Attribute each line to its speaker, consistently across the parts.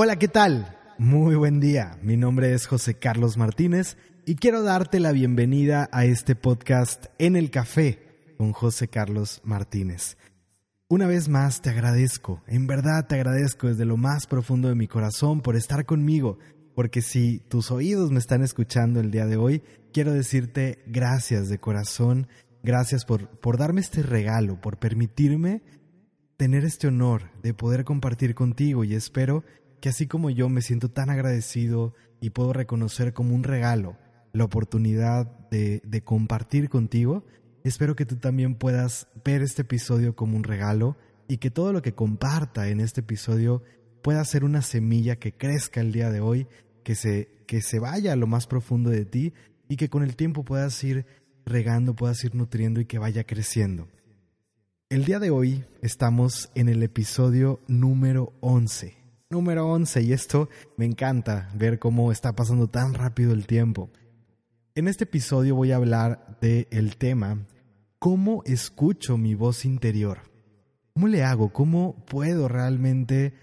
Speaker 1: Hola, ¿qué tal? Muy buen día. Mi nombre es José Carlos Martínez y quiero darte la bienvenida a este podcast En el Café con José Carlos Martínez. Una vez más te agradezco, en verdad te agradezco desde lo más profundo de mi corazón por estar conmigo, porque si tus oídos me están escuchando el día de hoy, quiero decirte gracias de corazón, gracias por, por darme este regalo, por permitirme tener este honor de poder compartir contigo y espero que así como yo me siento tan agradecido y puedo reconocer como un regalo la oportunidad de, de compartir contigo, espero que tú también puedas ver este episodio como un regalo y que todo lo que comparta en este episodio pueda ser una semilla que crezca el día de hoy, que se, que se vaya a lo más profundo de ti y que con el tiempo puedas ir regando, puedas ir nutriendo y que vaya creciendo. El día de hoy estamos en el episodio número 11. Número 11 y esto me encanta ver cómo está pasando tan rápido el tiempo. En este episodio voy a hablar del tema ¿Cómo escucho mi voz interior? ¿Cómo le hago? ¿Cómo puedo realmente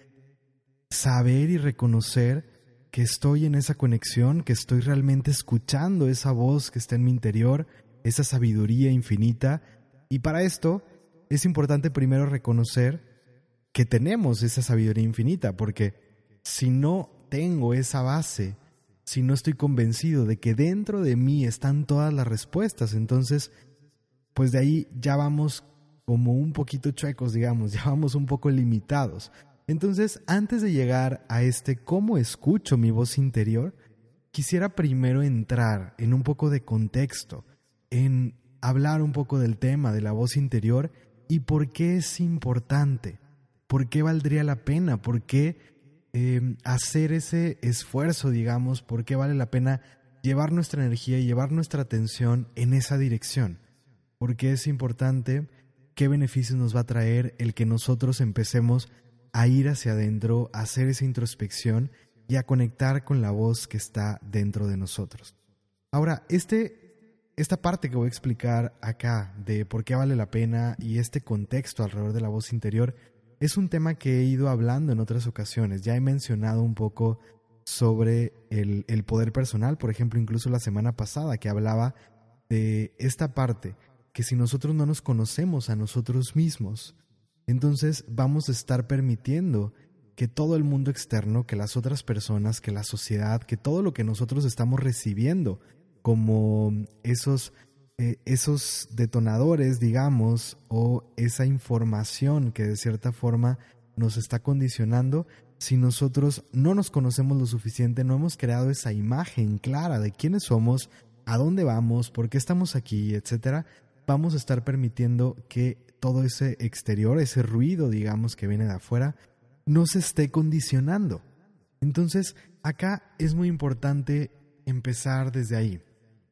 Speaker 1: saber y reconocer que estoy en esa conexión, que estoy realmente escuchando esa voz que está en mi interior, esa sabiduría infinita? Y para esto es importante primero reconocer que tenemos esa sabiduría infinita, porque si no tengo esa base, si no estoy convencido de que dentro de mí están todas las respuestas, entonces, pues de ahí ya vamos como un poquito chuecos, digamos, ya vamos un poco limitados. Entonces, antes de llegar a este cómo escucho mi voz interior, quisiera primero entrar en un poco de contexto, en hablar un poco del tema de la voz interior y por qué es importante, por qué valdría la pena, por qué eh, hacer ese esfuerzo, digamos, por qué vale la pena llevar nuestra energía y llevar nuestra atención en esa dirección, por qué es importante, qué beneficios nos va a traer el que nosotros empecemos a ir hacia adentro, a hacer esa introspección y a conectar con la voz que está dentro de nosotros. Ahora, este esta parte que voy a explicar acá de por qué vale la pena y este contexto alrededor de la voz interior es un tema que he ido hablando en otras ocasiones. Ya he mencionado un poco sobre el, el poder personal, por ejemplo, incluso la semana pasada que hablaba de esta parte, que si nosotros no nos conocemos a nosotros mismos, entonces vamos a estar permitiendo que todo el mundo externo, que las otras personas, que la sociedad, que todo lo que nosotros estamos recibiendo como esos, eh, esos detonadores, digamos, o esa información que de cierta forma nos está condicionando, si nosotros no nos conocemos lo suficiente, no hemos creado esa imagen clara de quiénes somos, a dónde vamos, por qué estamos aquí, etcétera, vamos a estar permitiendo que todo ese exterior, ese ruido, digamos, que viene de afuera, nos esté condicionando. Entonces, acá es muy importante empezar desde ahí.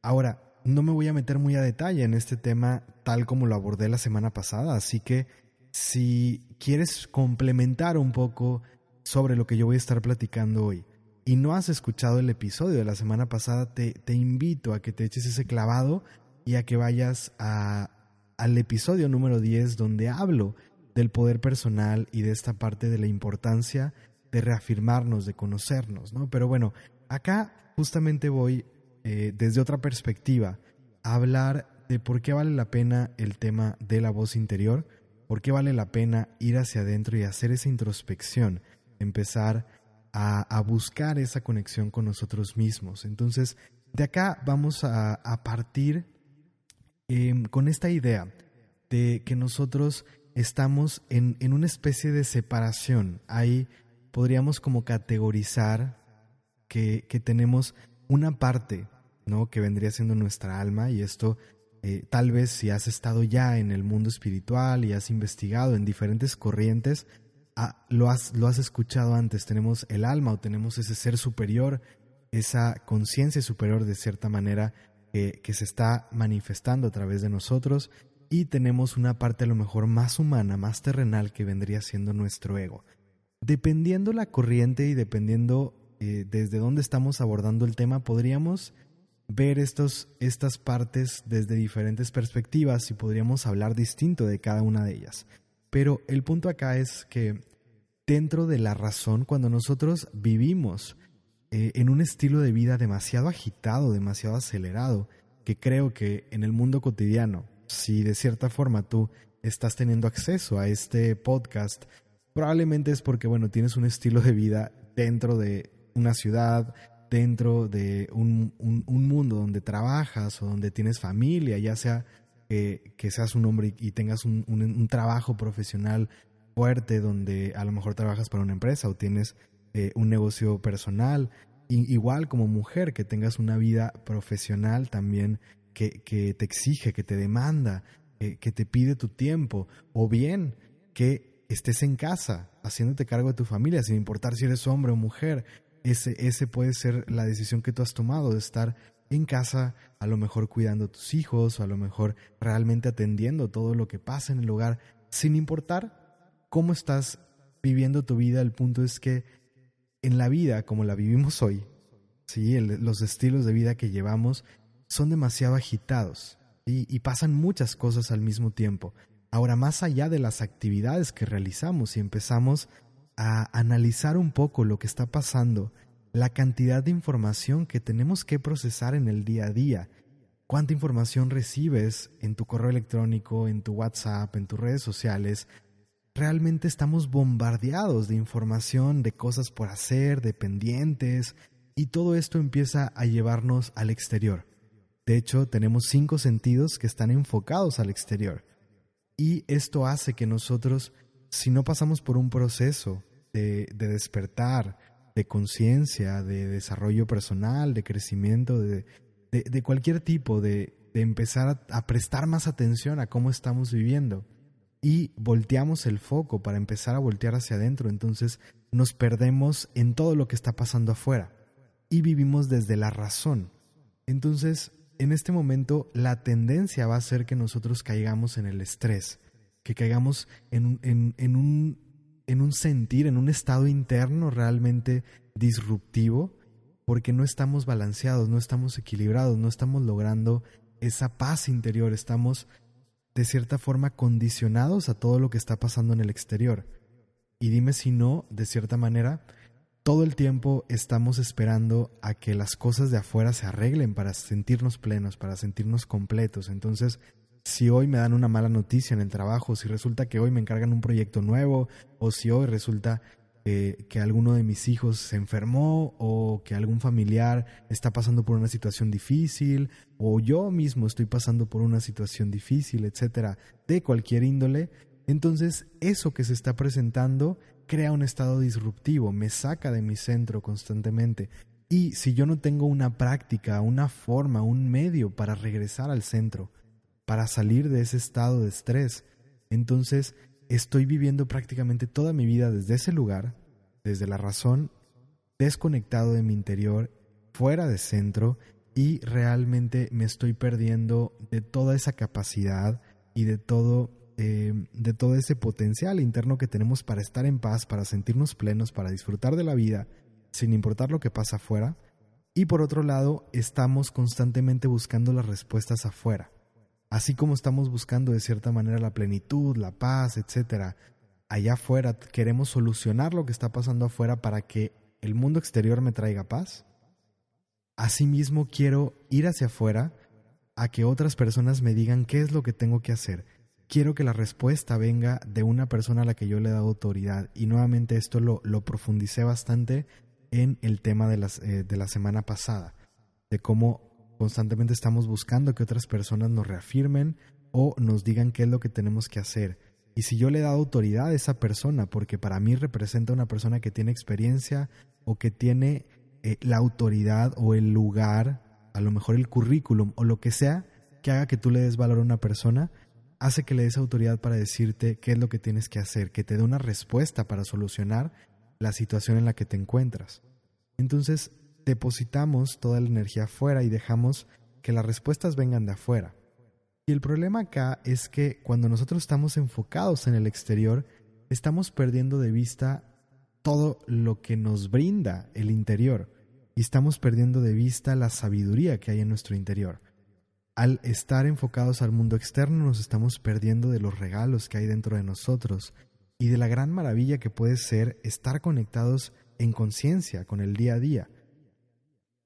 Speaker 1: Ahora, no me voy a meter muy a detalle en este tema tal como lo abordé la semana pasada, así que si quieres complementar un poco sobre lo que yo voy a estar platicando hoy y no has escuchado el episodio de la semana pasada, te, te invito a que te eches ese clavado y a que vayas a, al episodio número 10 donde hablo del poder personal y de esta parte de la importancia de reafirmarnos, de conocernos, ¿no? Pero bueno, acá justamente voy eh, desde otra perspectiva, hablar de por qué vale la pena el tema de la voz interior, por qué vale la pena ir hacia adentro y hacer esa introspección, empezar a, buscar esa conexión con nosotros mismos. Entonces, de acá vamos a, partir em, con esta idea de que nosotros estamos en, en, una especie de separación. Ahí podríamos como categorizar que, que tenemos una parte ¿no? que vendría siendo nuestra alma y esto eh, tal vez si has estado ya en el mundo espiritual y has investigado en diferentes corrientes, ah, lo, has, lo has escuchado antes, tenemos el alma o tenemos ese ser superior, esa conciencia superior de cierta manera que se está manifestando a través de nosotros y tenemos una parte a lo mejor más humana, más terrenal que vendría siendo nuestro ego. Dependiendo la corriente y dependiendo eh, desde dónde estamos abordando el tema, podríamos ver estos, estas partes desde diferentes perspectivas y podríamos hablar distinto de cada una de ellas. Pero el punto acá es que dentro de la razón cuando nosotros vivimos eh, en un estilo de vida demasiado agitado, demasiado acelerado, que creo que en el mundo cotidiano, si de cierta forma tú estás teniendo acceso a este podcast, probablemente es porque, bueno, tienes un estilo de vida dentro de una ciudad, dentro de un, mundo donde trabajas o donde tienes familia, ya sea que, seas un hombre y, tengas un, trabajo profesional fuerte donde a lo mejor trabajas para una empresa o tienes eh, un negocio personal, igual como mujer que tengas una vida profesional también que, que te exige, que te demanda, que te pide tu tiempo, o bien que estés en casa haciéndote cargo de tu familia, sin importar si eres hombre o mujer. Ese, ese puede ser la decisión que tú has tomado de estar en casa, a lo mejor cuidando a tus hijos, o a lo mejor realmente atendiendo todo lo que pasa en el hogar, sin importar cómo estás viviendo tu vida. El punto es que en la vida, como la vivimos hoy, ¿sí? los estilos de vida que llevamos son demasiado agitados y pasan muchas cosas al mismo tiempo. Ahora, más allá de las actividades que realizamos y empezamos a analizar un poco lo que está pasando, la cantidad de información que tenemos que procesar en el día a día, cuánta información recibes en tu correo electrónico, en tu WhatsApp, en tus redes sociales, realmente estamos bombardeados de información, de cosas por hacer, de pendientes, y todo esto empieza a llevarnos al exterior. De hecho, tenemos cinco sentidos que están enfocados al exterior. Y esto hace que nosotros, si no pasamos por un proceso de, despertar, de conciencia, de desarrollo personal, de crecimiento, de, cualquier tipo, de, empezar a, prestar más atención a cómo estamos viviendo, y volteamos el foco para empezar a voltear hacia adentro, entonces nos perdemos en todo lo que está pasando afuera y vivimos desde la razón. Entonces, en este momento la tendencia va a ser que nosotros caigamos en el estrés, que caigamos en, un, en un sentir, en un estado interno realmente disruptivo, porque no estamos balanceados, no estamos equilibrados, no estamos logrando esa paz interior, estamos de cierta forma condicionados a todo lo que está pasando en el exterior. Y dime si no, de cierta manera, todo el tiempo estamos esperando a que las cosas de afuera se arreglen para sentirnos plenos, para sentirnos completos. Entonces, si hoy me dan una mala noticia en el trabajo, si resulta que hoy me encargan un proyecto nuevo, o si hoy resulta que alguno de mis hijos se enfermó, o que algún familiar está pasando por una situación difícil, o yo mismo estoy pasando por una situación difícil, etcétera, de cualquier índole, entonces eso que se está presentando crea un estado disruptivo, me saca de mi centro constantemente. Y si yo no tengo una práctica, una forma, un medio para regresar al centro, para salir de ese estado de estrés, entonces estoy viviendo prácticamente toda mi vida desde ese lugar, desde la razón, desconectado de mi interior, fuera de centro, y realmente me estoy perdiendo de toda esa capacidad y de todo eh, de todo ese potencial interno que tenemos para estar en paz, para sentirnos plenos, para disfrutar de la vida, sin importar lo que pasa afuera. Y por otro lado, estamos constantemente buscando las respuestas afuera. Así como estamos buscando de cierta manera la plenitud, la paz, etc. Allá afuera queremos solucionar lo que está pasando afuera para que el mundo exterior me traiga paz. Asimismo quiero ir hacia afuera a que otras personas me digan qué es lo que tengo que hacer, quiero que la respuesta venga de una persona a la que yo le he dado autoridad. Y nuevamente esto lo, profundicé bastante en el tema de, eh, de la semana pasada, de cómo constantemente estamos buscando que otras personas nos reafirmen o nos digan qué es lo que tenemos que hacer. Y si yo le he dado autoridad a esa persona, porque para mí representa una persona que tiene experiencia o que tiene eh, la autoridad o el lugar, a lo mejor el currículum o lo que sea que haga que tú le des valor a una persona, hace que le des autoridad para decirte qué es lo que tienes que hacer, que te dé una respuesta para solucionar la situación en la que te encuentras. Entonces, depositamos toda la energía afuera y dejamos que las respuestas vengan de afuera. Y el problema acá es que cuando nosotros estamos enfocados en el exterior, estamos perdiendo de vista todo lo que nos brinda el interior y estamos perdiendo de vista la sabiduría que hay en nuestro interior al estar enfocados al mundo externo nos estamos perdiendo de los regalos que hay dentro de nosotros y de la gran maravilla que puede ser estar conectados en conciencia con el día a día.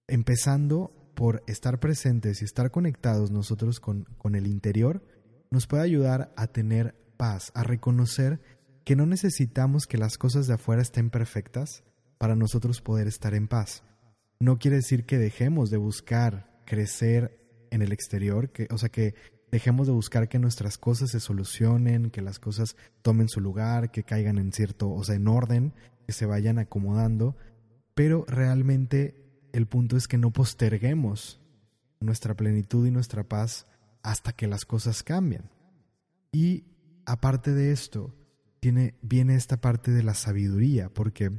Speaker 1: Empezando por estar presentes y estar conectados nosotros con, con el interior, nos puede ayudar a tener paz, a reconocer que no necesitamos que las cosas de afuera estén perfectas para nosotros poder estar en paz. No quiere decir que dejemos de buscar crecer en el exterior, que, o sea, que dejemos de buscar que nuestras cosas se solucionen, que las cosas tomen su lugar, que caigan en cierto, o sea, en orden, que se vayan acomodando, pero realmente el punto es que no posterguemos nuestra plenitud y nuestra paz hasta que las cosas cambien. Y aparte de esto, tiene, viene esta parte de la sabiduría, porque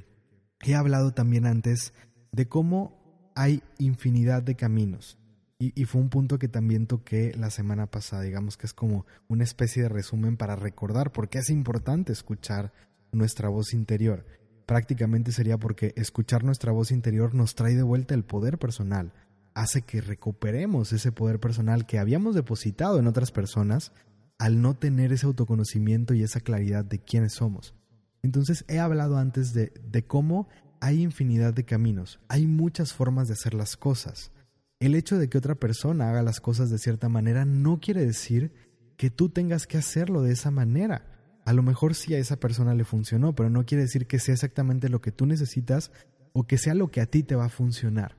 Speaker 1: he hablado también antes de cómo hay infinidad de caminos. Y, fue un punto que también toqué la semana pasada, digamos que es como una especie de resumen para recordar por qué es importante escuchar nuestra voz interior. Prácticamente sería porque escuchar nuestra voz interior nos trae de vuelta el poder personal, hace que recuperemos ese poder personal que habíamos depositado en otras personas al no tener ese autoconocimiento y esa claridad de quiénes somos. Entonces he hablado antes de, de cómo hay infinidad de caminos, hay muchas formas de hacer las cosas. El hecho de que otra persona haga las cosas de cierta manera no quiere decir que tú tengas que hacerlo de esa manera. A lo mejor sí a esa persona le funcionó, pero no quiere decir que sea exactamente lo que tú necesitas o que sea lo que a ti te va a funcionar.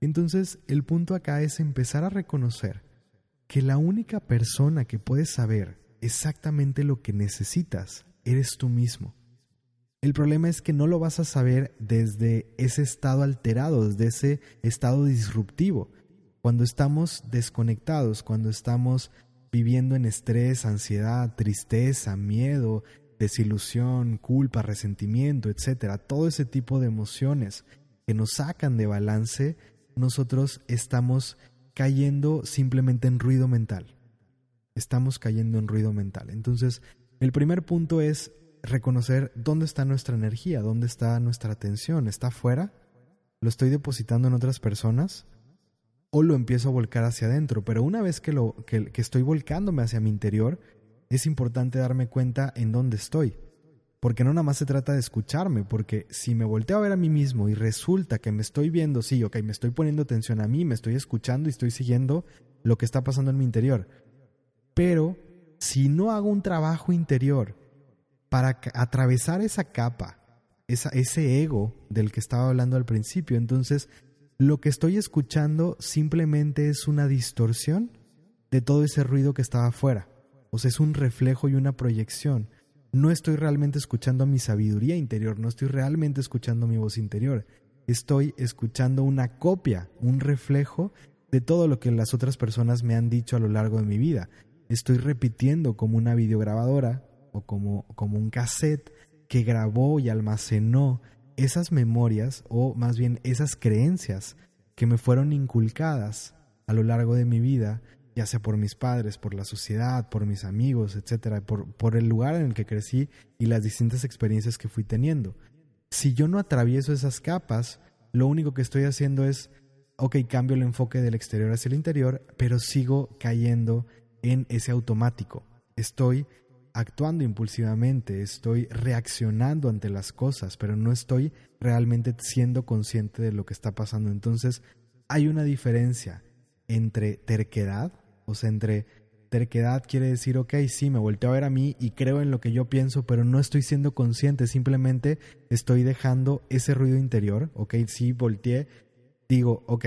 Speaker 1: Entonces, el punto acá es empezar a reconocer que la única persona que puede saber exactamente lo que necesitas eres tú mismo. El problema es que no lo vas a saber desde ese estado alterado, desde ese estado disruptivo. Cuando estamos desconectados, cuando estamos viviendo en estrés, ansiedad, tristeza, miedo, desilusión, culpa, resentimiento, etcétera, todo ese tipo de emociones que nos sacan de balance, nosotros estamos cayendo simplemente en ruido mental. Estamos cayendo en ruido mental. Entonces, el primer punto es reconocer dónde está nuestra energía, dónde está nuestra atención. ¿Está afuera? ¿Lo estoy depositando en otras personas? ¿O lo empiezo a volcar hacia adentro? Pero una vez que, lo, que, estoy volcándome hacia mi interior, es importante darme cuenta en dónde estoy. Porque no nada más se trata de escucharme, porque si me volteo a ver a mí mismo y resulta que me estoy viendo, sí, ok, me estoy poniendo atención a mí, me estoy escuchando y estoy siguiendo lo que está pasando en mi interior. Pero si no hago un trabajo interior para atravesar esa capa, esa, ese ego del que estaba hablando al principio. Entonces, lo que estoy escuchando simplemente es una distorsión de todo ese ruido que estaba afuera. O sea, es un reflejo y una proyección. No estoy realmente escuchando mi sabiduría interior, no estoy realmente escuchando mi voz interior. Estoy escuchando una copia, un reflejo de todo lo que las otras personas me han dicho a lo largo de mi vida. Estoy repitiendo como una videograbadora o como, como un cassette que grabó y almacenó esas memorias o más bien esas creencias que me fueron inculcadas a lo largo de mi vida, ya sea por mis padres, por la sociedad, por mis amigos, etcétera, por, por el lugar en el que crecí y las distintas experiencias que fui teniendo. Si yo no atravieso esas capas, lo único que estoy haciendo es, ok, cambio el enfoque del exterior hacia el interior, pero sigo cayendo en ese automático. Estoy actuando impulsivamente, estoy reaccionando ante las cosas, pero no estoy realmente siendo consciente de lo que está pasando. Entonces, hay una diferencia entre terquedad, o sea, entre terquedad quiere decir, ok, sí, me volteo a ver a mí y creo en lo que yo pienso, pero no estoy siendo consciente, simplemente estoy dejando ese ruido interior, ok, sí, volteé, digo, ok,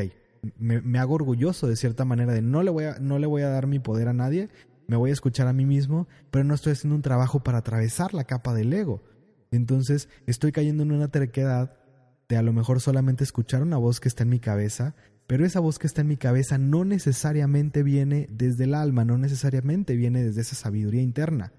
Speaker 1: me, me, hago orgulloso de cierta manera de no le voy a, no le voy a dar mi poder a nadie, me voy a escuchar a mí mismo, pero no estoy haciendo un trabajo para atravesar la capa del ego. Entonces estoy cayendo en una terquedad de a lo mejor solamente escuchar una voz que está en mi cabeza, pero esa voz que está en mi cabeza no necesariamente viene desde el alma, no necesariamente viene desde esa sabiduría interna.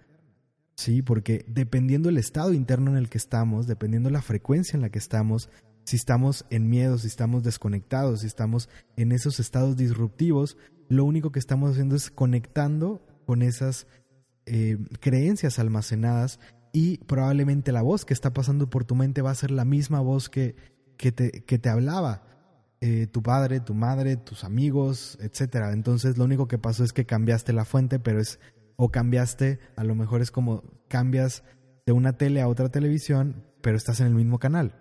Speaker 1: Sí, porque dependiendo el estado interno en el que estamos, dependiendo la frecuencia en la que estamos, si estamos en miedo, si estamos desconectados, si estamos en esos estados disruptivos, lo único que estamos haciendo es conectando con esas eh, creencias almacenadas y probablemente la voz que está pasando por tu mente va a ser la misma voz que, que, te, que te hablaba eh, tu padre, tu madre, tus amigos, etcétera. Entonces lo único que pasó es que cambiaste la fuente, pero es o cambiaste, a lo mejor es como cambias de una tele a otra televisión, pero estás en el mismo canal.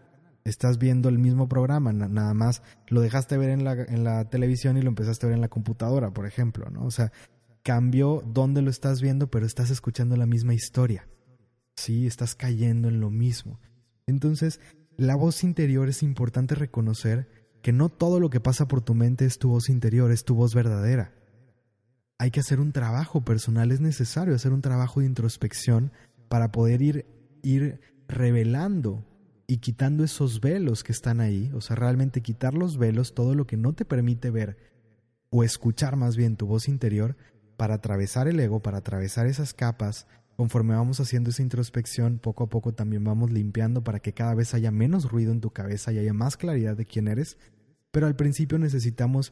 Speaker 1: Estás viendo el mismo programa, nada más lo dejaste ver en la, en la televisión y lo empezaste a ver en la computadora, por ejemplo, ¿no? O sea, cambió dónde lo estás viendo, pero estás escuchando la misma historia. Sí, estás cayendo en lo mismo. Entonces, la voz interior es importante reconocer que no todo lo que pasa por tu mente es tu voz interior, es tu voz verdadera. Hay que hacer un trabajo personal, es necesario hacer un trabajo de introspección para poder ir, ir revelando y quitando esos velos que están ahí, o sea, realmente quitar los velos, todo lo que no te permite ver o escuchar más bien tu voz interior, para atravesar el ego, para atravesar esas capas, conforme vamos haciendo esa introspección, poco a poco también vamos limpiando para que cada vez haya menos ruido en tu cabeza y haya más claridad de quién eres pero al principio necesitamos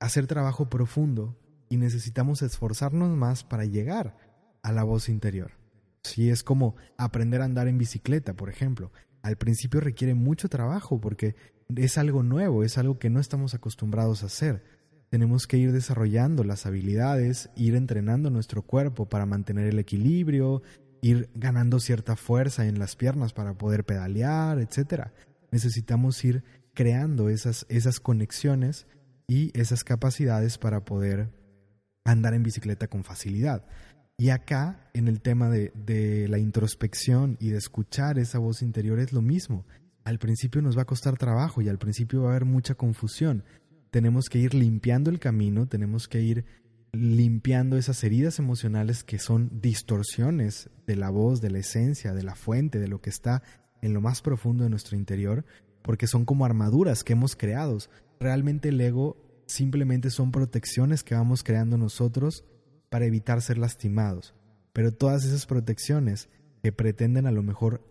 Speaker 1: hacer trabajo profundo y necesitamos esforzarnos más para llegar a la voz interior. Si es como aprender a andar en bicicleta, por ejemplo. Al principio requiere mucho trabajo porque es algo nuevo, es algo que no estamos acostumbrados a hacer. Tenemos que ir desarrollando las habilidades, ir entrenando nuestro cuerpo para mantener el equilibrio, ir ganando cierta fuerza en las piernas para poder pedalear, etc. Necesitamos ir creando esas, esas conexiones y esas capacidades para poder andar en bicicleta con facilidad. Y acá, en el tema de, de, la introspección y de escuchar esa voz interior, es lo mismo. Al principio nos va a costar trabajo y al principio va a haber mucha confusión. Tenemos que ir limpiando el camino, tenemos que ir limpiando esas heridas emocionales que son distorsiones de la voz, de la esencia, de la fuente, de lo que está en lo más profundo de nuestro interior, porque son como armaduras que hemos creado. Realmente el ego simplemente son protecciones que vamos creando nosotros para evitar ser lastimados. Pero todas esas protecciones que pretenden a lo mejor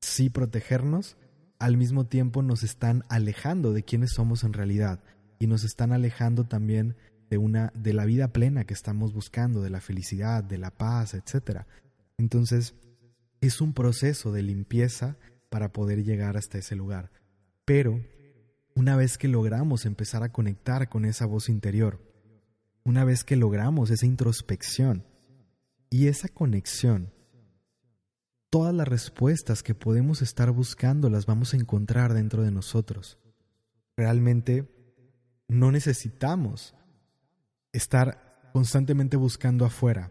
Speaker 1: sí protegernos, al mismo tiempo nos están alejando de quienes somos en realidad y nos están alejando también de una de la vida plena que estamos buscando, de la felicidad, de la paz, etc. Entonces, es un proceso de limpieza para poder llegar hasta ese lugar. Pero una vez que logramos empezar a conectar con esa voz interior, una vez que logramos esa introspección y esa conexión, todas las respuestas que podemos estar buscando las vamos a encontrar dentro de nosotros. Realmente no necesitamos estar constantemente buscando afuera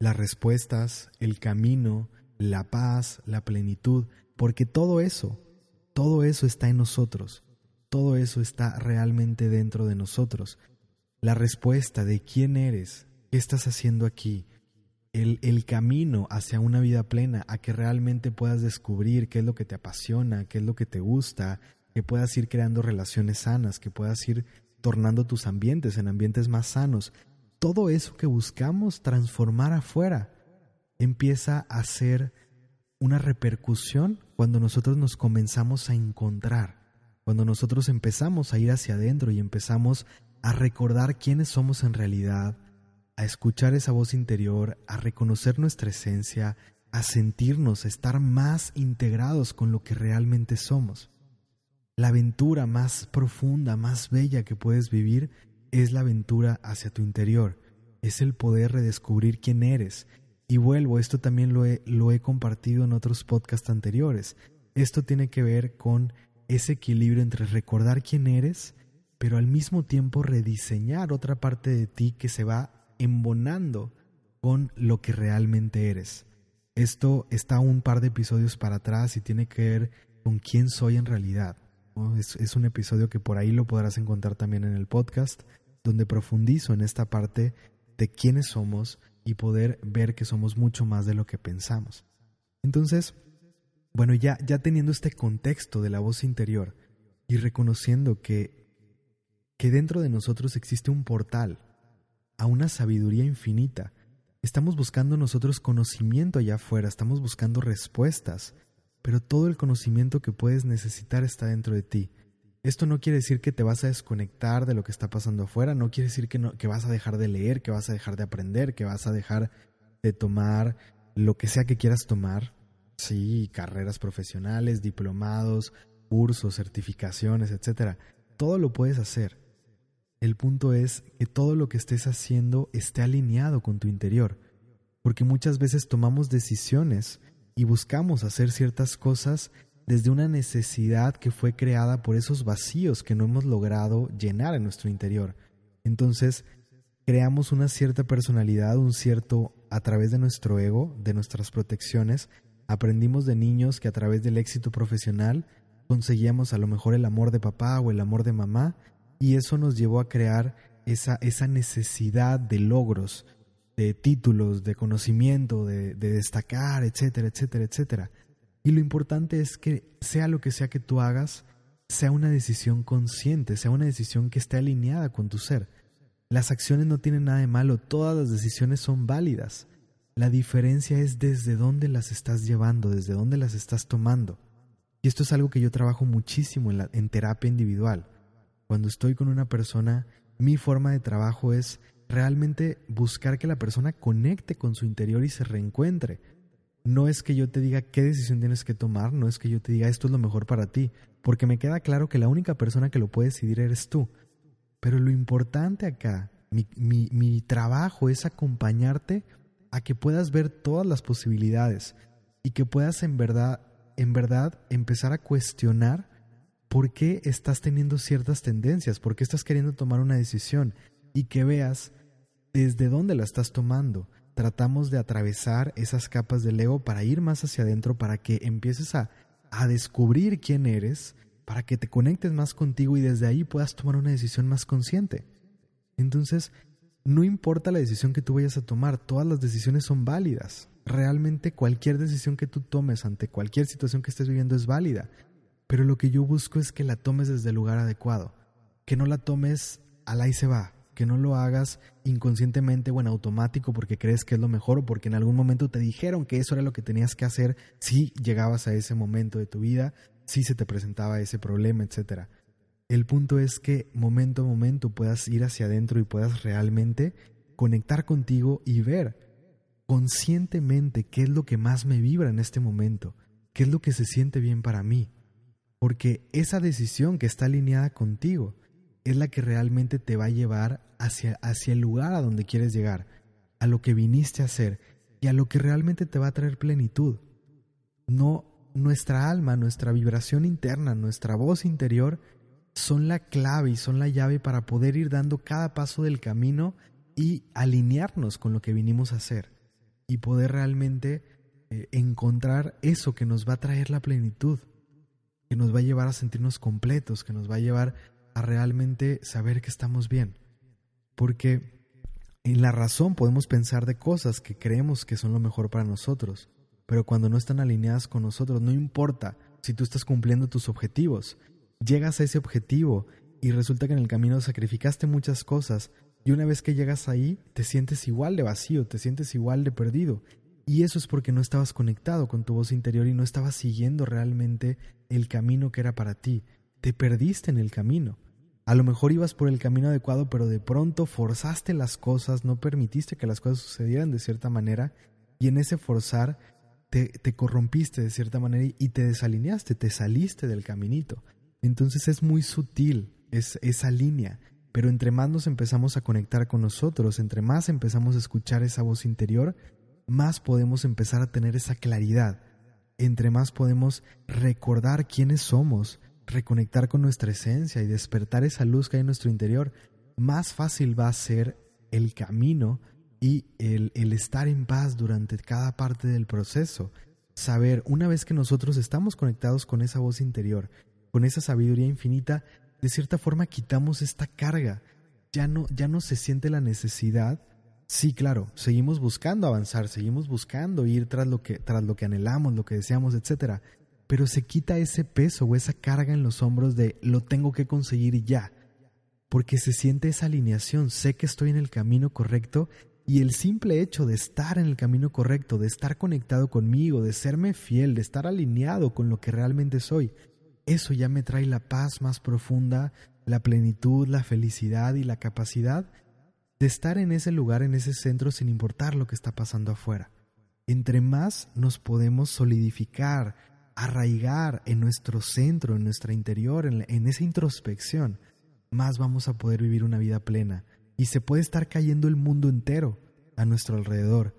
Speaker 1: las respuestas, el camino, la paz, la plenitud, porque todo eso, todo eso está en nosotros, todo eso está realmente dentro de nosotros. La respuesta de quién eres, qué estás haciendo aquí, el, el, camino hacia una vida plena, a que realmente puedas descubrir qué es lo que te apasiona, qué es lo que te gusta, que puedas ir creando relaciones sanas, que puedas ir tornando tus ambientes en ambientes más sanos. Todo eso que buscamos transformar afuera empieza a ser una repercusión cuando nosotros nos comenzamos a encontrar, cuando nosotros empezamos a ir hacia adentro y empezamos a recordar quiénes somos en realidad, a escuchar esa voz interior, a reconocer nuestra esencia, a sentirnos, estar más integrados con lo que realmente somos. La aventura más profunda, más bella que puedes vivir es la aventura hacia tu interior, es el poder redescubrir quién eres, y vuelvo, esto también lo he, lo he compartido en otros podcasts anteriores. Esto tiene que ver con ese equilibrio entre recordar quién eres, pero al mismo tiempo rediseñar otra parte de ti que se va embonando con lo que realmente eres. Esto está un par de episodios para atrás y tiene que ver con quién soy en realidad. Es, es, un episodio que por ahí lo podrás encontrar también en el podcast, donde profundizo en esta parte de quiénes somos, y poder ver que somos mucho más de lo que pensamos. Entonces, bueno, ya, ya teniendo este contexto de la voz interior y reconociendo que, que dentro de nosotros existe un portal a una sabiduría infinita, estamos buscando nosotros conocimiento allá afuera, estamos buscando respuestas, pero todo el conocimiento que puedes necesitar está dentro de ti. Esto no quiere decir que te vas a desconectar de lo que está pasando afuera, no quiere decir que, no, que vas a dejar de leer, que vas a dejar de aprender, que vas a dejar de tomar lo que sea que quieras tomar. Sí, carreras profesionales, diplomados, cursos, certificaciones, etc. Todo lo puedes hacer. El punto es que todo lo que estés haciendo esté alineado con tu interior. porque muchas veces tomamos decisiones y buscamos hacer ciertas cosas desde una necesidad que fue creada por esos vacíos que no hemos logrado llenar en nuestro interior. Entonces, creamos una cierta personalidad, un cierto, a través de nuestro ego, de nuestras protecciones, aprendimos de niños que a través del éxito profesional conseguíamos a lo mejor el amor de papá o el amor de mamá, y eso nos llevó a crear esa, esa necesidad de logros, de títulos, de conocimiento, de, de destacar, etcétera, etcétera, etcétera. Y lo importante es que sea lo que sea que tú hagas, sea una decisión consciente, sea una decisión que esté alineada con tu ser. Las acciones no tienen nada de malo, todas las decisiones son válidas. La diferencia es desde dónde las estás llevando, desde dónde las estás tomando. Y esto es algo que yo trabajo muchísimo en, la, en terapia individual. Cuando estoy con una persona, mi forma de trabajo es realmente buscar que la persona conecte con su interior y se reencuentre. No es que yo te diga qué decisión tienes que tomar, no es que yo te diga esto es lo mejor para ti, porque me queda claro que la única persona que lo puede decidir eres tú. Pero lo importante acá, mi, mi, mi trabajo es acompañarte a que puedas ver todas las posibilidades y que puedas en verdad, en verdad empezar a cuestionar por qué estás teniendo ciertas tendencias, por qué estás queriendo tomar una decisión y que veas desde dónde la estás tomando. Tratamos de atravesar esas capas del ego para ir más hacia adentro, para que empieces a, a descubrir quién eres, para que te conectes más contigo y desde ahí puedas tomar una decisión más consciente. Entonces, no importa la decisión que tú vayas a tomar, todas las decisiones son válidas. Realmente cualquier decisión que tú tomes ante cualquier situación que estés viviendo es válida. Pero lo que yo busco es que la tomes desde el lugar adecuado, que no la tomes al ahí se va, que no lo hagas inconscientemente o en automático porque crees que es lo mejor o porque en algún momento te dijeron que eso era lo que tenías que hacer si llegabas a ese momento de tu vida, si se te presentaba ese problema, etc. El punto es que momento a momento puedas ir hacia adentro y puedas realmente conectar contigo y ver conscientemente qué es lo que más me vibra en este momento, qué es lo que se siente bien para mí. Porque esa decisión que está alineada contigo es la que realmente te va a llevar hacia, hacia el lugar a donde quieres llegar, a lo que viniste a hacer y a lo que realmente te va a traer plenitud. No nuestra alma, nuestra vibración interna, nuestra voz interior son la clave y son la llave para poder ir dando cada paso del camino y alinearnos con lo que vinimos a hacer y poder realmente eh, encontrar eso que nos va a traer la plenitud, que nos va a llevar a sentirnos completos, que nos va a llevar realmente saber que estamos bien. Porque en la razón podemos pensar de cosas que creemos que son lo mejor para nosotros, pero cuando no están alineadas con nosotros, no importa si tú estás cumpliendo tus objetivos, llegas a ese objetivo y resulta que en el camino sacrificaste muchas cosas y una vez que llegas ahí te sientes igual de vacío, te sientes igual de perdido. Y eso es porque no estabas conectado con tu voz interior y no estabas siguiendo realmente el camino que era para ti te perdiste en el camino. A lo mejor ibas por el camino adecuado, pero de pronto forzaste las cosas, no permitiste que las cosas sucedieran de cierta manera, y en ese forzar te, te corrompiste de cierta manera y te desalineaste, te saliste del caminito. Entonces es muy sutil es, esa línea, pero entre más nos empezamos a conectar con nosotros, entre más empezamos a escuchar esa voz interior, más podemos empezar a tener esa claridad, entre más podemos recordar quiénes somos, reconectar con nuestra esencia y despertar esa luz que hay en nuestro interior, más fácil va a ser el camino y el, el estar en paz durante cada parte del proceso. Saber, una vez que nosotros estamos conectados con esa voz interior, con esa sabiduría infinita, de cierta forma quitamos esta carga. Ya no, ya no se siente la necesidad. Sí, claro, seguimos buscando avanzar, seguimos buscando ir tras lo que, tras lo que anhelamos, lo que deseamos, etcétera pero se quita ese peso o esa carga en los hombros de lo tengo que conseguir ya, porque se siente esa alineación, sé que estoy en el camino correcto y el simple hecho de estar en el camino correcto, de estar conectado conmigo, de serme fiel, de estar alineado con lo que realmente soy, eso ya me trae la paz más profunda, la plenitud, la felicidad y la capacidad de estar en ese lugar, en ese centro, sin importar lo que está pasando afuera. Entre más nos podemos solidificar, arraigar en nuestro centro, en nuestro interior, en, esa introspección, más vamos a poder vivir una vida plena. Y se puede estar cayendo el mundo entero a nuestro alrededor.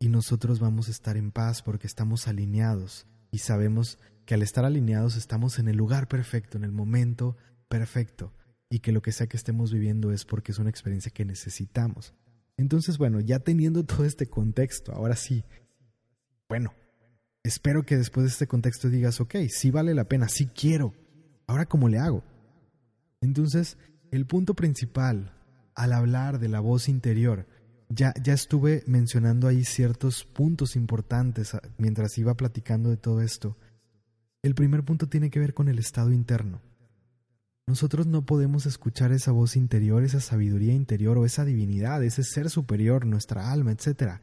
Speaker 1: y nosotros vamos a estar en paz porque estamos alineados y sabemos que al estar alineados estamos en el lugar perfecto, en el momento perfecto y que lo que sea que estemos viviendo es porque es una experiencia que necesitamos. Entonces, bueno, ya teniendo todo este contexto, ahora sí, bueno, espero que después de este contexto digas, ok, sí vale la pena, sí quiero, ahora cómo le hago. Entonces, el punto principal al hablar de la voz interior, ya, ya estuve mencionando ahí ciertos puntos importantes ah, mientras iba platicando de todo esto. El primer punto tiene que ver con el estado interno. Nosotros no podemos escuchar esa voz interior, esa sabiduría interior o esa divinidad, ese ser superior, nuestra alma, etc.,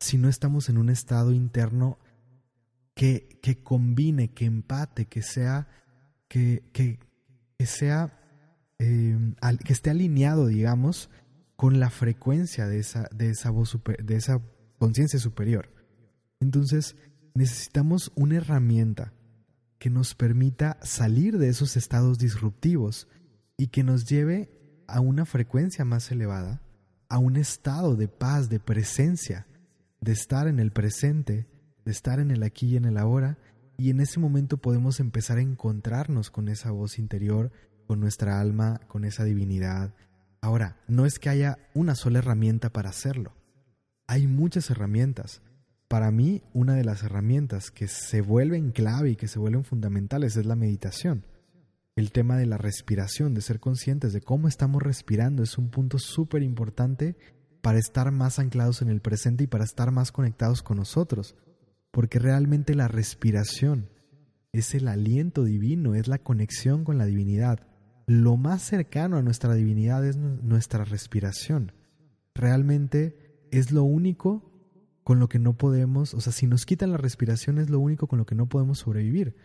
Speaker 1: si no estamos en un estado interno que, que combine, que empate, que sea, que, que, sea, eh, que esté alineado, digamos, con la frecuencia de esa, de esa voz de esa conciencia superior. Entonces, necesitamos una herramienta que nos permita salir de esos estados disruptivos y que nos lleve a una frecuencia más elevada, a un estado de paz, de presencia, de estar en el presente, de estar en el aquí y en el ahora, y en ese momento podemos empezar a encontrarnos con esa voz interior, con nuestra alma, con esa divinidad, Ahora, no es que haya una sola herramienta para hacerlo. Hay muchas herramientas. Para mí, una de las herramientas que se vuelven clave y que se vuelven fundamentales es la meditación. El tema de la respiración, de ser conscientes de cómo estamos respirando, es un punto súper importante para estar más anclados en el presente y para estar más conectados con nosotros. Porque realmente la respiración es el aliento divino, es la conexión con la divinidad lo más cercano a nuestra divinidad es nuestra respiración. Realmente es lo único con lo que no podemos, o sea, si nos quitan la respiración es lo único con lo que no podemos sobrevivir.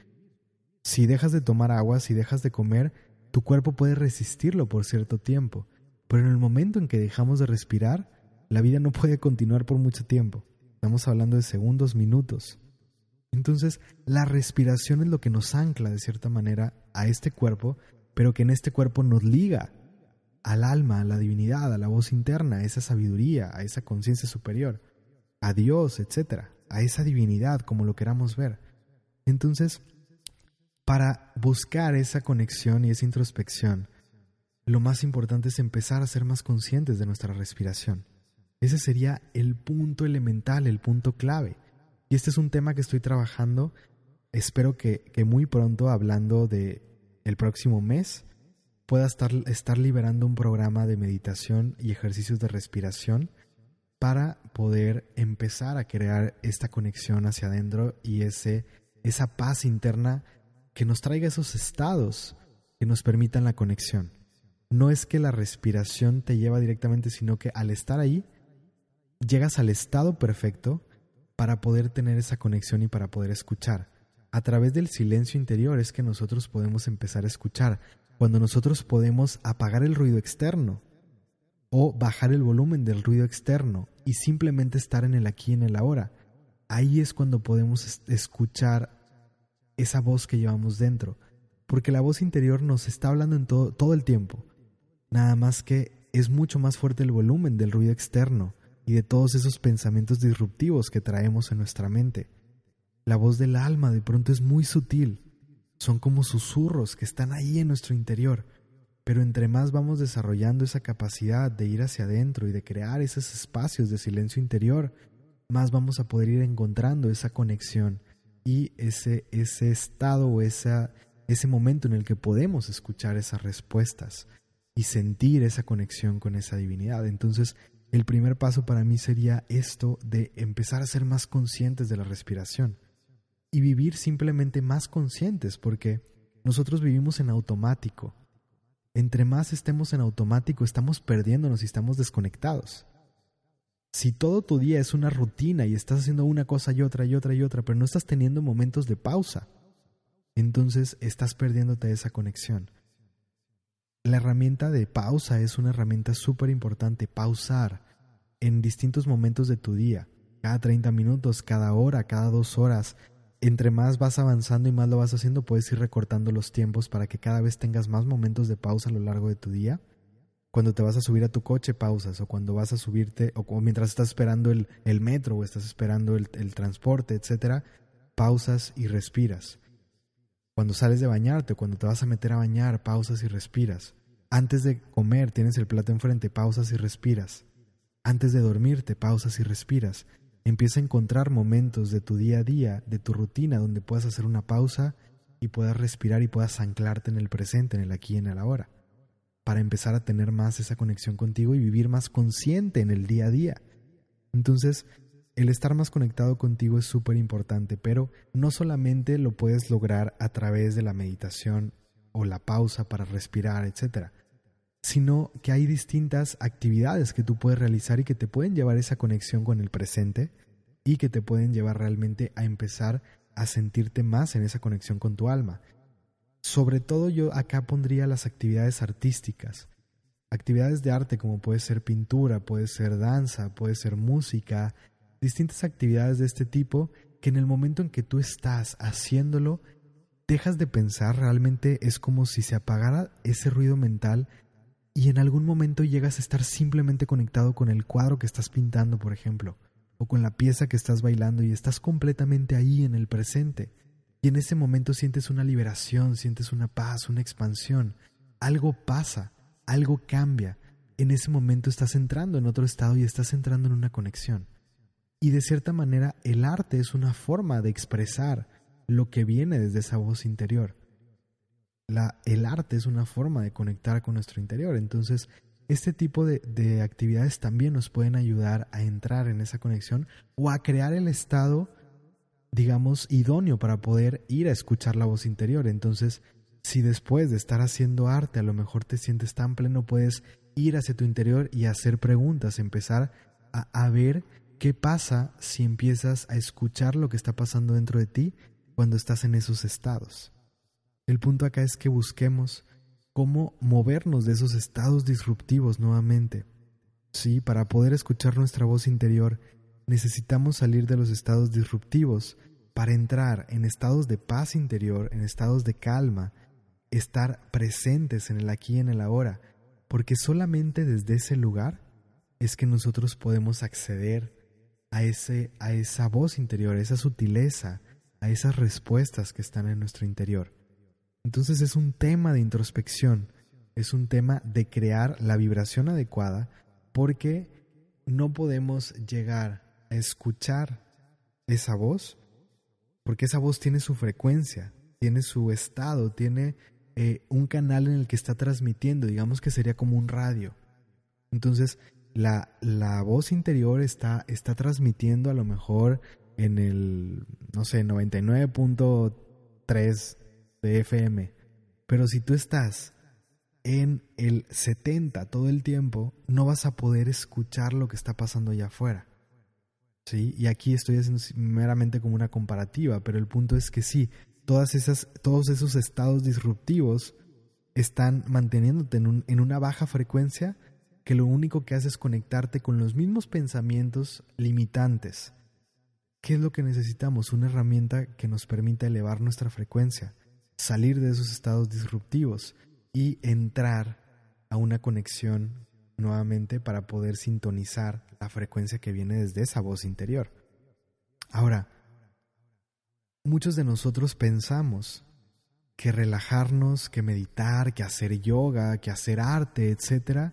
Speaker 1: Si dejas de tomar agua, si dejas de comer, tu cuerpo puede resistirlo por cierto tiempo, pero en el momento en que dejamos de respirar, la vida no puede continuar por mucho tiempo. Estamos hablando de segundos, minutos. Entonces, la respiración es lo que nos ancla de cierta manera a este cuerpo pero que en este cuerpo nos liga al alma, a la divinidad, a la voz interna, a esa sabiduría, a esa conciencia superior, a Dios, etc., a esa divinidad, como lo queramos ver. Entonces, para buscar esa conexión y esa introspección, lo más importante es empezar a ser más conscientes de nuestra respiración. Ese sería el punto elemental, el punto clave. Y este es un tema que estoy trabajando. Espero que, que muy pronto, hablando de el próximo mes pueda estar, estar liberando un programa de meditación y ejercicios de respiración para poder empezar a crear esta conexión hacia adentro y ese, esa paz interna que nos traiga esos estados que nos permitan la conexión. No es que la respiración te lleva directamente, sino que al estar ahí, llegas al estado perfecto para poder tener esa conexión y para poder escuchar. A través del silencio interior es que nosotros podemos empezar a escuchar, cuando nosotros podemos apagar el ruido externo o bajar el volumen del ruido externo y simplemente estar en el aquí y en el ahora. Ahí es cuando podemos escuchar esa voz que llevamos dentro, porque la voz interior nos está hablando en todo, todo el tiempo, nada más que es mucho más fuerte el volumen del ruido externo y de todos esos pensamientos disruptivos que traemos en nuestra mente. La voz del alma de pronto es muy sutil. Son como susurros que están ahí en nuestro interior. Pero entre más vamos desarrollando esa capacidad de ir hacia adentro y de crear esos espacios de silencio interior, más vamos a poder ir encontrando esa conexión y ese, ese estado o esa, ese momento en el que podemos escuchar esas respuestas y sentir esa conexión con esa divinidad. Entonces, el primer paso para mí sería esto de empezar a ser más conscientes de la respiración y vivir simplemente más conscientes, porque nosotros vivimos en automático. Entre más estemos en automático, estamos perdiéndonos y estamos desconectados. Si todo tu día es una rutina y estás haciendo una cosa y otra y otra y otra, pero no estás teniendo momentos de pausa, entonces estás perdiéndote esa conexión. La herramienta de pausa es una herramienta súper importante, pausar en distintos momentos de tu día, cada 30 minutos, cada hora, cada dos horas, entre más vas avanzando y más lo vas haciendo, puedes ir recortando los tiempos para que cada vez tengas más momentos de pausa a lo largo de tu día. Cuando te vas a subir a tu coche, pausas. O cuando vas a subirte, o mientras estás esperando el, el metro o estás esperando el, el transporte, etcétera, pausas y respiras. Cuando sales de bañarte cuando te vas a meter a bañar, pausas y respiras. Antes de comer, tienes el plato enfrente, pausas y respiras. Antes de dormirte, pausas y respiras. Empieza a encontrar momentos de tu día a día, de tu rutina, donde puedas hacer una pausa y puedas respirar y puedas anclarte en el presente, en el aquí y en el ahora, para empezar a tener más esa conexión contigo y vivir más consciente en el día a día. Entonces, el estar más conectado contigo es súper importante, pero no solamente lo puedes lograr a través de la meditación o la pausa para respirar, etc., sino que hay distintas actividades que tú puedes realizar y que te pueden llevar esa conexión con el presente y que te pueden llevar realmente a empezar a sentirte más en esa conexión con tu alma. Sobre todo yo acá pondría las actividades artísticas, actividades de arte como puede ser pintura, puede ser danza, puede ser música, distintas actividades de este tipo que en el momento en que tú estás haciéndolo, dejas de pensar, realmente es como si se apagara ese ruido mental y en algún momento llegas a estar simplemente conectado con el cuadro que estás pintando, por ejemplo, o con la pieza que estás bailando y estás completamente ahí en el presente. Y en ese momento sientes una liberación, sientes una paz, una expansión. Algo pasa, algo cambia. En ese momento estás entrando en otro estado y estás entrando en una conexión. Y de cierta manera el arte es una forma de expresar lo que viene desde esa voz interior la, el arte es una forma de conectar con nuestro interior. Entonces, este tipo de, de, actividades también nos pueden ayudar a entrar en esa conexión o a crear el estado, digamos, idóneo para poder ir a escuchar la voz interior. Entonces, si después de estar haciendo arte a lo mejor te sientes tan pleno, puedes ir hacia tu interior y hacer preguntas, empezar a, a ver qué pasa si empiezas a escuchar lo que está pasando dentro de ti cuando estás en esos estados. El punto acá es que busquemos cómo movernos de esos estados disruptivos nuevamente. Sí, para poder escuchar nuestra voz interior, necesitamos salir de los estados disruptivos para entrar en estados de paz interior, en estados de calma, estar presentes en el aquí y en el ahora, porque solamente desde ese lugar es que nosotros podemos acceder a, ese, a esa voz interior, a esa sutileza, a esas respuestas que están en nuestro interior. Entonces es un tema de introspección, es un tema de crear la vibración adecuada porque no podemos llegar a escuchar esa voz porque esa voz tiene su frecuencia, tiene su estado, tiene eh, un canal en el que está transmitiendo, digamos que sería como un radio. Entonces, la, la voz interior está, está transmitiendo a lo mejor en el, no sé, 99.3 FM. Pero si tú estás en el 70 todo el tiempo, no vas a poder escuchar lo que está pasando allá afuera. ¿Sí? Y aquí estoy haciendo meramente como una comparativa, pero el punto es que sí, todas esas, todos esos estados disruptivos están manteniéndote en, en una baja frecuencia que lo único que hace es conectarte con los mismos pensamientos limitantes. ¿Qué es lo que necesitamos? Una herramienta que nos permita elevar nuestra frecuencia salir de esos estados disruptivos y entrar a una conexión nuevamente para poder sintonizar la frecuencia que viene desde esa voz interior. Ahora, muchos de nosotros pensamos que relajarnos, que meditar, que hacer yoga, que hacer arte, etc.,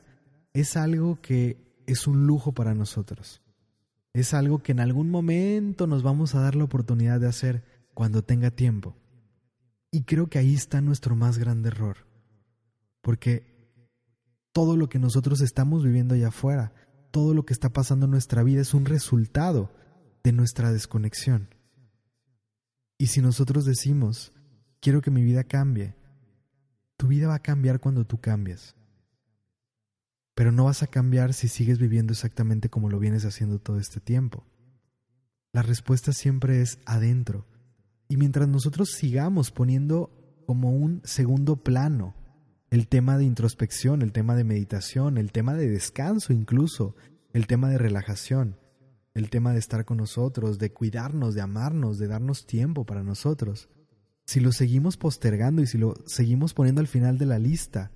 Speaker 1: es algo que es un lujo para nosotros. Es algo que en algún momento nos vamos a dar la oportunidad de hacer cuando tenga tiempo. Y creo que ahí está nuestro más grande error. Porque todo lo que nosotros estamos viviendo allá afuera, todo lo que está pasando en nuestra vida es un resultado de nuestra desconexión. Y si nosotros decimos, quiero que mi vida cambie, tu vida va a cambiar cuando tú cambies. Pero no vas a cambiar si sigues viviendo exactamente como lo vienes haciendo todo este tiempo. La respuesta siempre es adentro. Y mientras nosotros sigamos poniendo como un segundo plano el tema de introspección, el tema de meditación, el tema de descanso incluso, el tema de relajación, el tema de estar con nosotros, de cuidarnos, de amarnos, de darnos tiempo para nosotros. Si lo seguimos postergando y si lo seguimos poniendo al final de la lista,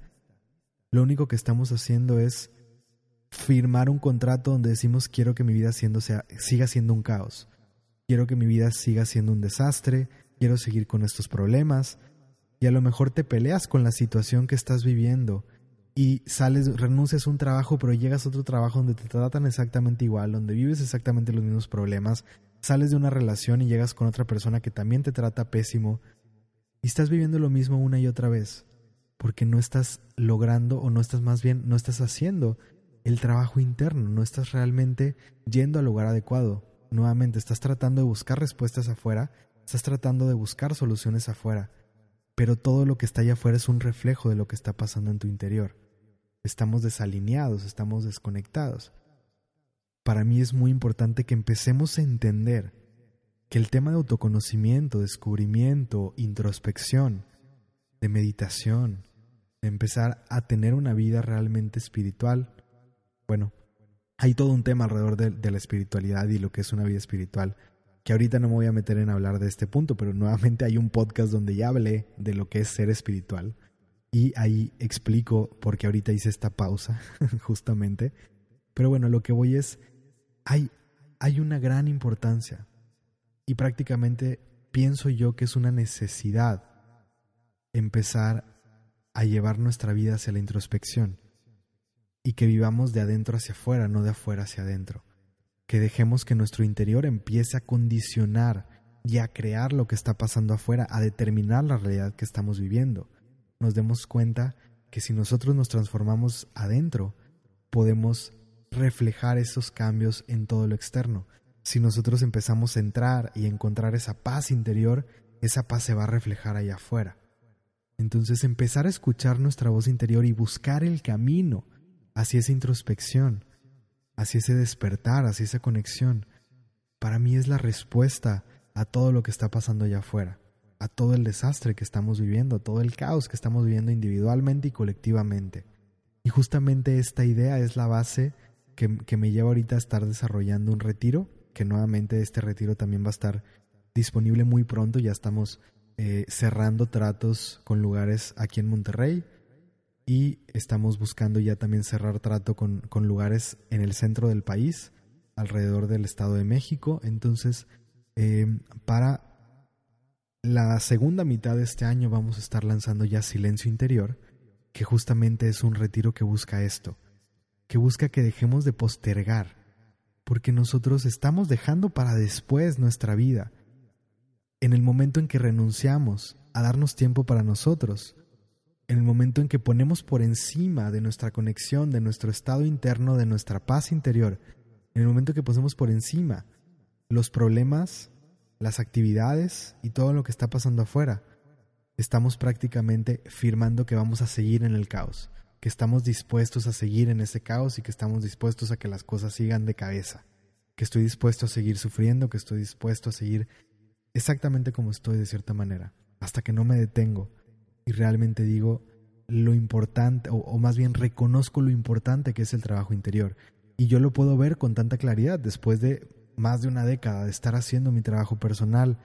Speaker 1: lo único que estamos haciendo es firmar un contrato donde decimos quiero que mi vida siga siendo un caos, quiero que mi vida siga siendo un desastre, quiero seguir con estos problemas, y a lo mejor te peleas con la situación que estás viviendo y sales, renuncias a un trabajo, pero llegas a otro trabajo donde te tratan exactamente igual, donde vives exactamente los mismos problemas, sales de una relación y llegas con otra persona que también te trata pésimo y estás viviendo lo mismo una y otra vez, porque no estás logrando o no estás más bien, no estás haciendo el trabajo interno, no estás realmente yendo al lugar adecuado. Nuevamente, estás tratando de buscar respuestas afuera, estás tratando de buscar soluciones afuera, pero todo lo que está allá afuera es un reflejo de lo que está pasando en tu interior. Estamos desalineados, estamos desconectados. Para mí es muy importante que empecemos a entender que el tema de autoconocimiento, descubrimiento, introspección, de meditación, de empezar a tener una vida realmente espiritual, bueno, hay todo un tema alrededor de, la espiritualidad y lo que es una vida espiritual que ahorita no me voy a meter en hablar de este punto, pero nuevamente hay un podcast donde ya hablé de lo que es ser espiritual y ahí explico por qué ahorita hice esta pausa, justamente. Pero bueno, lo que voy es, hay, hay una gran importancia y prácticamente pienso yo que es una necesidad empezar a llevar nuestra vida hacia la introspección y que vivamos de adentro hacia afuera, no de afuera hacia adentro que dejemos que nuestro interior empiece a condicionar y a crear lo que está pasando afuera, a determinar la realidad que estamos viviendo. Nos demos cuenta que si nosotros nos transformamos adentro, podemos reflejar esos cambios en todo lo externo. Si nosotros empezamos a entrar y encontrar esa paz interior, esa paz se va a reflejar allá afuera. Entonces empezar a escuchar nuestra voz interior y buscar el camino hacia esa introspección, hacia ese despertar, hacia esa conexión, para mí es la respuesta a todo lo que está pasando allá afuera, a todo el desastre que estamos viviendo, a todo el caos que estamos viviendo individualmente y colectivamente. Y justamente esta idea es la base que, me lleva ahorita a estar desarrollando un retiro, que nuevamente este retiro también va a estar disponible muy pronto, ya estamos eh, cerrando tratos con lugares aquí en Monterrey, y estamos buscando ya también cerrar trato con, lugares en el centro del país, alrededor del Estado de México. Entonces, em, para la segunda mitad de este año vamos a estar lanzando ya Silencio Interior, que justamente es un retiro que busca esto, que busca que dejemos de postergar, porque nosotros estamos dejando para después nuestra vida. En el momento en que renunciamos a darnos tiempo para nosotros, en el momento en que ponemos por encima de nuestra conexión, de nuestro estado interno, de nuestra paz interior, en el momento en que ponemos por encima los problemas, las actividades y todo lo que está pasando afuera, estamos prácticamente firmando que vamos a seguir en el caos, que estamos dispuestos a seguir en ese caos y que estamos dispuestos a que las cosas sigan de cabeza, que estoy dispuesto a seguir sufriendo, que estoy dispuesto a seguir exactamente como estoy de cierta manera, hasta que no me detengo y realmente digo lo importante, o, más bien reconozco lo importante que es el trabajo interior. Y yo lo puedo ver con tanta claridad después de más de una década de estar haciendo mi trabajo personal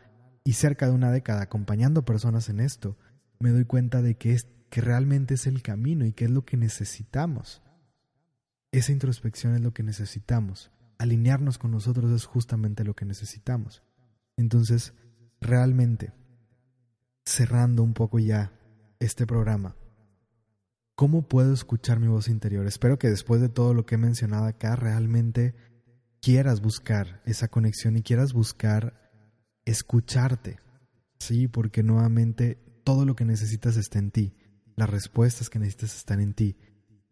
Speaker 1: y cerca de una década acompañando personas en esto, me doy cuenta de que, es, que realmente es el camino y que es lo que necesitamos. Esa introspección es lo que necesitamos. Alinearnos con nosotros es justamente lo que necesitamos. Entonces, realmente, cerrando un poco ya este programa. ¿Cómo puedo escuchar mi voz interior? Espero que después de todo lo que he mencionado acá, realmente quieras buscar esa conexión y quieras buscar escucharte. Sí, porque nuevamente todo lo que necesitas está en ti. Las respuestas que necesitas están en ti.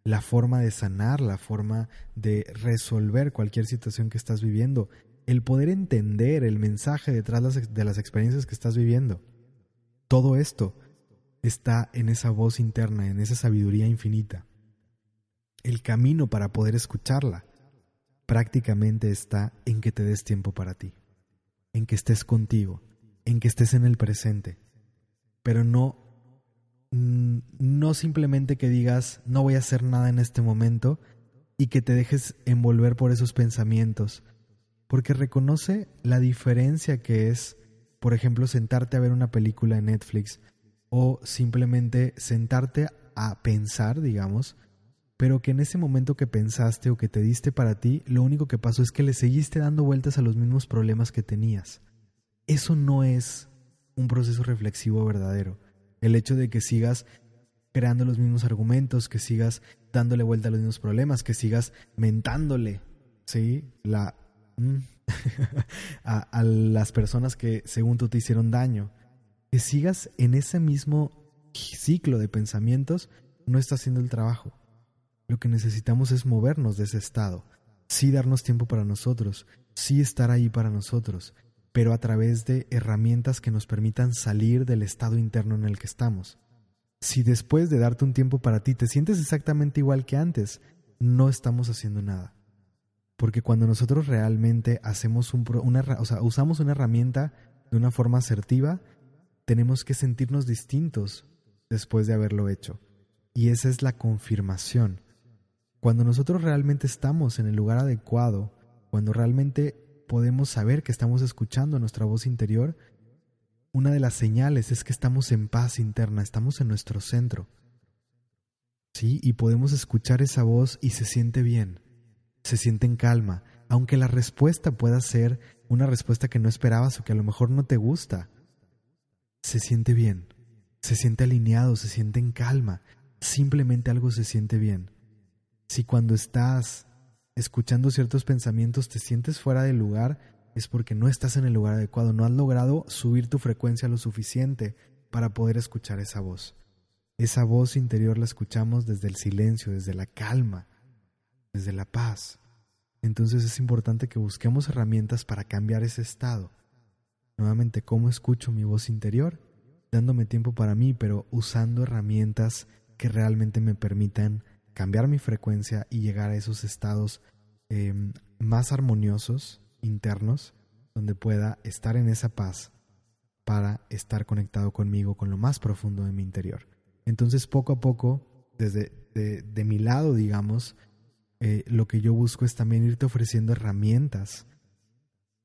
Speaker 1: La forma de sanar, la forma de resolver cualquier situación que estás viviendo. El poder entender el mensaje detrás de las experiencias que estás viviendo. Todo esto está en esa voz interna, en esa sabiduría infinita. El camino para poder escucharla prácticamente está en que te des tiempo para ti, en que estés contigo, en que estés en el presente, pero no mm, no simplemente que digas no voy a hacer nada en este momento y que te dejes envolver por esos pensamientos, porque reconoce la diferencia que es, por ejemplo, sentarte a ver una película en Netflix o simplemente sentarte a pensar, digamos, pero que en ese momento que pensaste o que te diste para ti, lo único que pasó es que le seguiste dando vueltas a los mismos problemas que tenías. Eso no es un proceso reflexivo verdadero. El hecho de que sigas creando los mismos argumentos, que sigas dándole vuelta a los mismos problemas, que sigas mentándole, ¿sí? La, mm, a, las personas que según tú te hicieron daño. Que sigas en ese mismo ciclo de pensamientos no está haciendo el trabajo. Lo que necesitamos es movernos de ese estado, sí darnos tiempo para nosotros, sí estar ahí para nosotros, pero a través de herramientas que nos permitan salir del estado interno en el que estamos. Si después de darte un tiempo para ti te sientes exactamente igual que antes, no estamos haciendo nada. Porque cuando nosotros realmente hacemos una, usamos una herramienta de una forma asertiva, tenemos que sentirnos distintos después de haberlo hecho. Y esa es la confirmación. Cuando nosotros realmente estamos en el lugar adecuado, cuando realmente podemos saber que estamos escuchando nuestra voz interior, una de las señales es que estamos en paz interna, estamos en nuestro centro. Sí, y podemos escuchar esa voz y se siente bien, se siente en calma, aunque la respuesta pueda ser una respuesta que no esperabas o que a lo mejor no te gusta. Se siente bien, se siente alineado, se siente en calma, simplemente algo se siente bien. Si cuando estás escuchando ciertos pensamientos te sientes fuera del lugar, es porque no estás en el lugar adecuado, no has logrado subir tu frecuencia lo suficiente para poder escuchar esa voz. Esa voz interior la escuchamos desde el silencio, desde la calma, desde la paz. Entonces es importante que busquemos herramientas para cambiar ese estado. Nuevamente, ¿cómo escucho mi voz interior? Dándome tiempo para mí, pero usando herramientas que realmente me permitan cambiar mi frecuencia y llegar a esos estados em, más armoniosos, internos, donde pueda estar en esa paz para estar conectado conmigo, con lo más profundo de mi interior. Entonces, poco a poco, desde de, mi lado, digamos, eh, lo que yo busco es también irte ofreciendo herramientas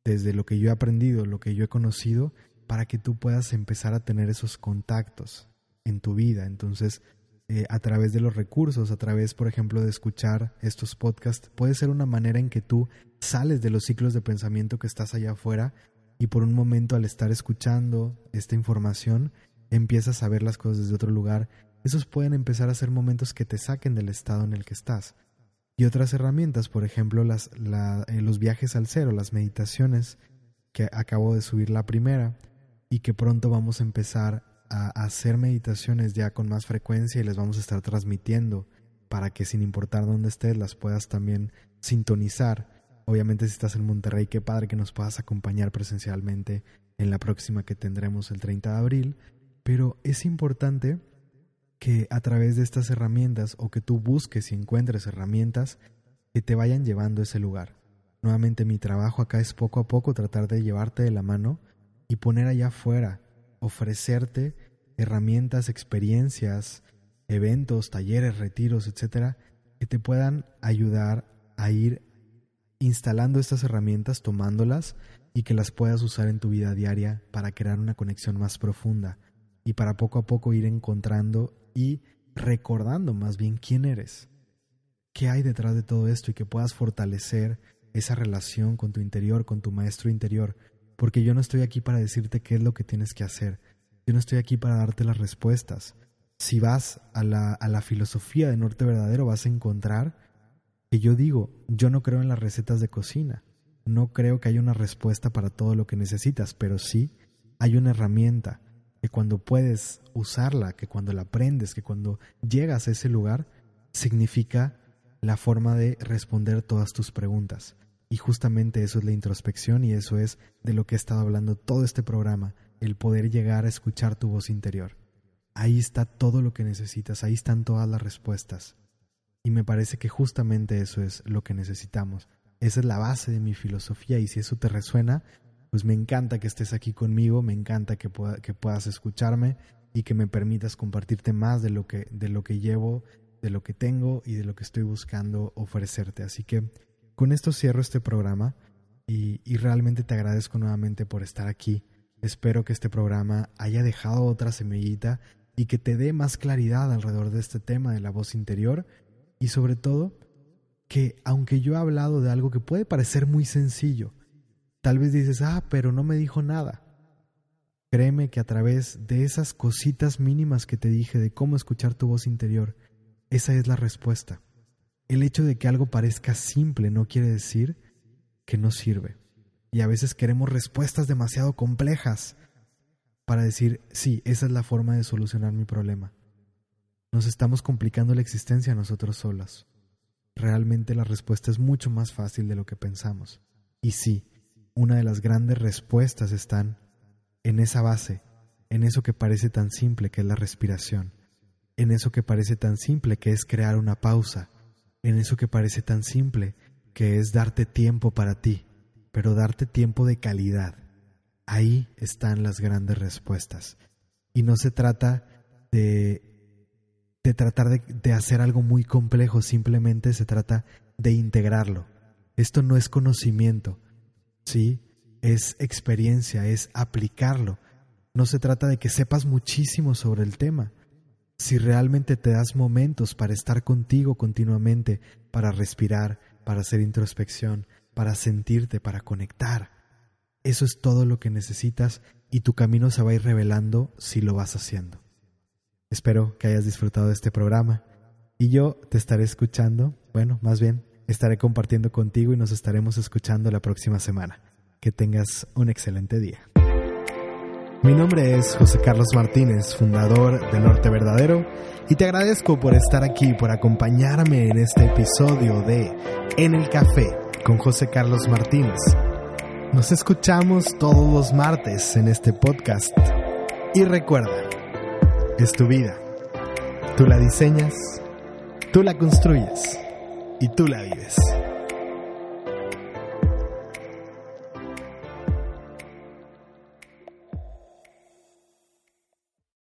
Speaker 1: desde lo que yo he aprendido, lo que yo he conocido, para que tú puedas empezar a tener esos contactos en tu vida. Entonces, eh, a través de los recursos, a través, por ejemplo, de escuchar estos podcasts, puede ser una manera en que tú sales de los ciclos de pensamiento que estás allá afuera y por un momento al estar escuchando esta información empiezas a ver las cosas desde otro lugar. Esos pueden empezar a ser momentos que te saquen del estado en el que estás. Y otras herramientas, por ejemplo, las, eh, los viajes al cero, las meditaciones, que acabo de subir la primera y que pronto vamos a empezar a hacer meditaciones ya con más frecuencia y les vamos a estar transmitiendo para que sin importar dónde estés las puedas también sintonizar. Obviamente si estás en Monterrey, qué padre que nos puedas acompañar presencialmente en la próxima que tendremos el 30 de abril, pero es importante que a través de estas herramientas o que tú busques y encuentres herramientas que te vayan llevando a ese lugar. Nuevamente mi trabajo acá es poco a poco tratar de llevarte de la mano y poner allá afuera ofrecerte herramientas, experiencias, eventos, talleres, retiros, etcétera, que te puedan ayudar a ir instalando estas herramientas, tomándolas y que las puedas usar en tu vida diaria para crear una conexión más profunda y para poco a poco ir encontrando y recordando más bien quién eres, qué hay detrás de todo esto y que puedas fortalecer esa relación con tu interior, con tu maestro interior, porque yo no estoy aquí para decirte qué es lo que tienes que hacer, yo no estoy aquí para darte las respuestas. Si vas a la, a la filosofía de Norte Verdadero vas a encontrar que yo digo, yo no creo en las recetas de cocina, no creo que haya una respuesta para todo lo que necesitas, pero sí hay una herramienta que cuando puedes usarla, que cuando la aprendes, que cuando llegas a ese lugar, significa la forma de responder todas tus preguntas. Y justamente eso es la introspección y eso es de lo que he estado hablando todo este programa, el poder llegar a escuchar tu voz interior. Ahí está todo lo que necesitas, ahí están todas las respuestas. Y me parece que justamente eso es lo que necesitamos. Esa es la base de mi filosofía y si eso te resuena, pues me encanta que estés aquí conmigo, me encanta que, que puedas escucharme y que me permitas compartirte más de lo que, de lo que llevo, de lo que tengo y de lo que estoy buscando ofrecerte. Así que con esto cierro este programa y, realmente te agradezco nuevamente por estar aquí. Espero que este programa haya dejado otra semillita y que te dé más claridad alrededor de este tema de la voz interior y sobre todo que aunque yo he hablado de algo que puede parecer muy sencillo, tal vez dices, ah, pero no me dijo nada. Créeme que a través de esas cositas mínimas que te dije de cómo escuchar tu voz interior, esa es la respuesta. El hecho de que algo parezca simple no quiere decir que no sirve. Y a veces queremos respuestas demasiado complejas para decir, sí, esa es la forma de solucionar mi problema. Nos estamos complicando la existencia a nosotros solas. Realmente la respuesta es mucho más fácil de lo que pensamos. Y sí, una de las grandes respuestas están en esa base, en eso que parece tan simple que es la respiración, en eso que parece tan simple que es crear una pausa, en eso que parece tan simple que es darte tiempo para ti, pero darte tiempo de calidad. Ahí están las grandes respuestas. Y no se trata de, de tratar de, de hacer algo muy complejo, simplemente se trata de integrarlo. Esto no es conocimiento, ¿sí? Es experiencia, es aplicarlo. No se trata de que sepas muchísimo sobre el tema. Si realmente te das momentos para estar contigo continuamente, para respirar, para hacer introspección, para sentirte, para conectar, eso es todo lo que necesitas y tu camino se va a ir revelando si lo vas haciendo. Espero que hayas disfrutado de este programa y yo te estaré escuchando, bueno, más bien, estaré compartiendo contigo y nos estaremos escuchando la próxima semana. Que tengas un excelente día. Mi nombre es José Carlos Martínez, fundador de Norte Verdadero, y te agradezco por estar aquí, por acompañarme en este episodio de En el Café con José Carlos Martínez. Nos escuchamos todos los martes en este podcast. Y recuerda, es tu vida. Tú la diseñas, tú la construyes y tú la vives.